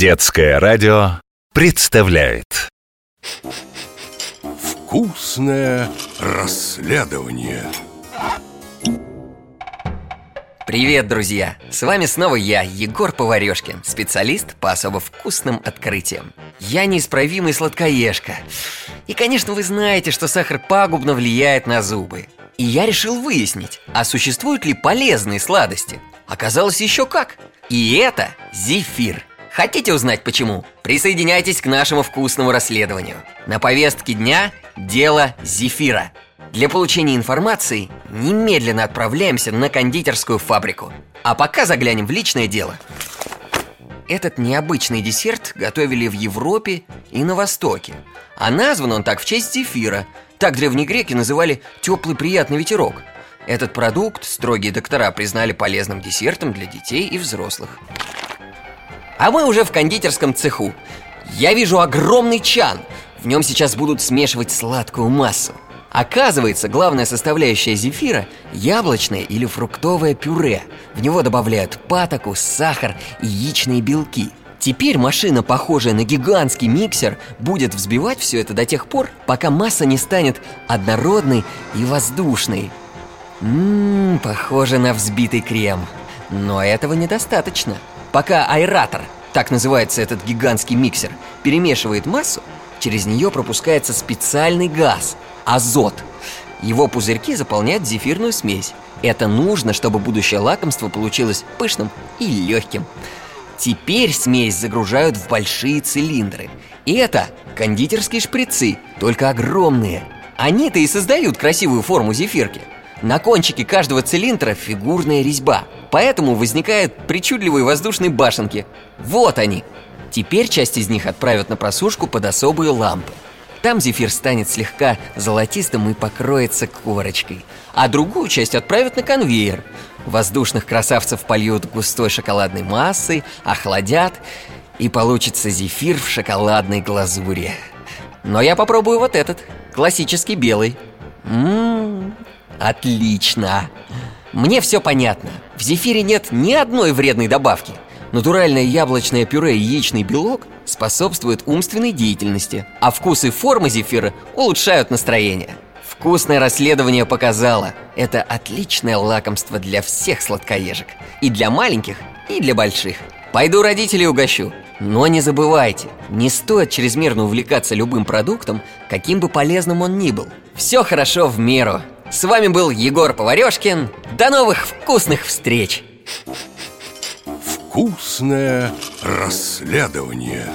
Детское радио представляет Вкусное расследование Привет, друзья! С вами снова я, Егор Поварешкин, специалист по особо вкусным открытиям. Я неисправимый сладкоежка. И, конечно, вы знаете, что сахар пагубно влияет на зубы. И я решил выяснить, а существуют ли полезные сладости? Оказалось еще как. И это зефир. Хотите узнать почему? Присоединяйтесь к нашему вкусному расследованию. На повестке дня дело зефира. Для получения информации немедленно отправляемся на кондитерскую фабрику. А пока заглянем в личное дело. Этот необычный десерт готовили в Европе и на Востоке. А назван он так в честь зефира. Так древние греки называли теплый приятный ветерок. Этот продукт строгие доктора признали полезным десертом для детей и взрослых. А мы уже в кондитерском цеху. Я вижу огромный чан. В нем сейчас будут смешивать сладкую массу. Оказывается, главная составляющая зефира – яблочное или фруктовое пюре. В него добавляют патоку, сахар и яичные белки. Теперь машина, похожая на гигантский миксер, будет взбивать все это до тех пор, пока масса не станет однородной и воздушной. Ммм, похоже на взбитый крем. Но этого недостаточно. Пока аэратор, так называется этот гигантский миксер, перемешивает массу, через нее пропускается специальный газ – азот. Его пузырьки заполняют зефирную смесь. Это нужно, чтобы будущее лакомство получилось пышным и легким. Теперь смесь загружают в большие цилиндры. И это кондитерские шприцы, только огромные. Они-то и создают красивую форму зефирки. На кончике каждого цилиндра фигурная резьба. Поэтому возникают причудливые воздушные башенки. Вот они. Теперь часть из них отправят на просушку под особые лампы Там зефир станет слегка золотистым и покроется корочкой. А другую часть отправят на конвейер. Воздушных красавцев польют густой шоколадной массой Охладят И получится зефир в шоколадной глазури. Но я попробую вот этот, классический белый. Ммм, Отлично! Мне все понятно. В зефире нет ни одной вредной добавки. Натуральное яблочное пюре и яичный белок способствуют умственной деятельности, а вкус и форма зефира улучшают настроение. Вкусное расследование показало, это отличное лакомство для всех сладкоежек. И для маленьких, и для больших. Пойду родителей угощу. Но не забывайте, не стоит чрезмерно увлекаться любым продуктом, каким бы полезным он ни был. Все хорошо в меру. С вами был Егор Поварешкин. До новых вкусных встреч! Вкусное расследование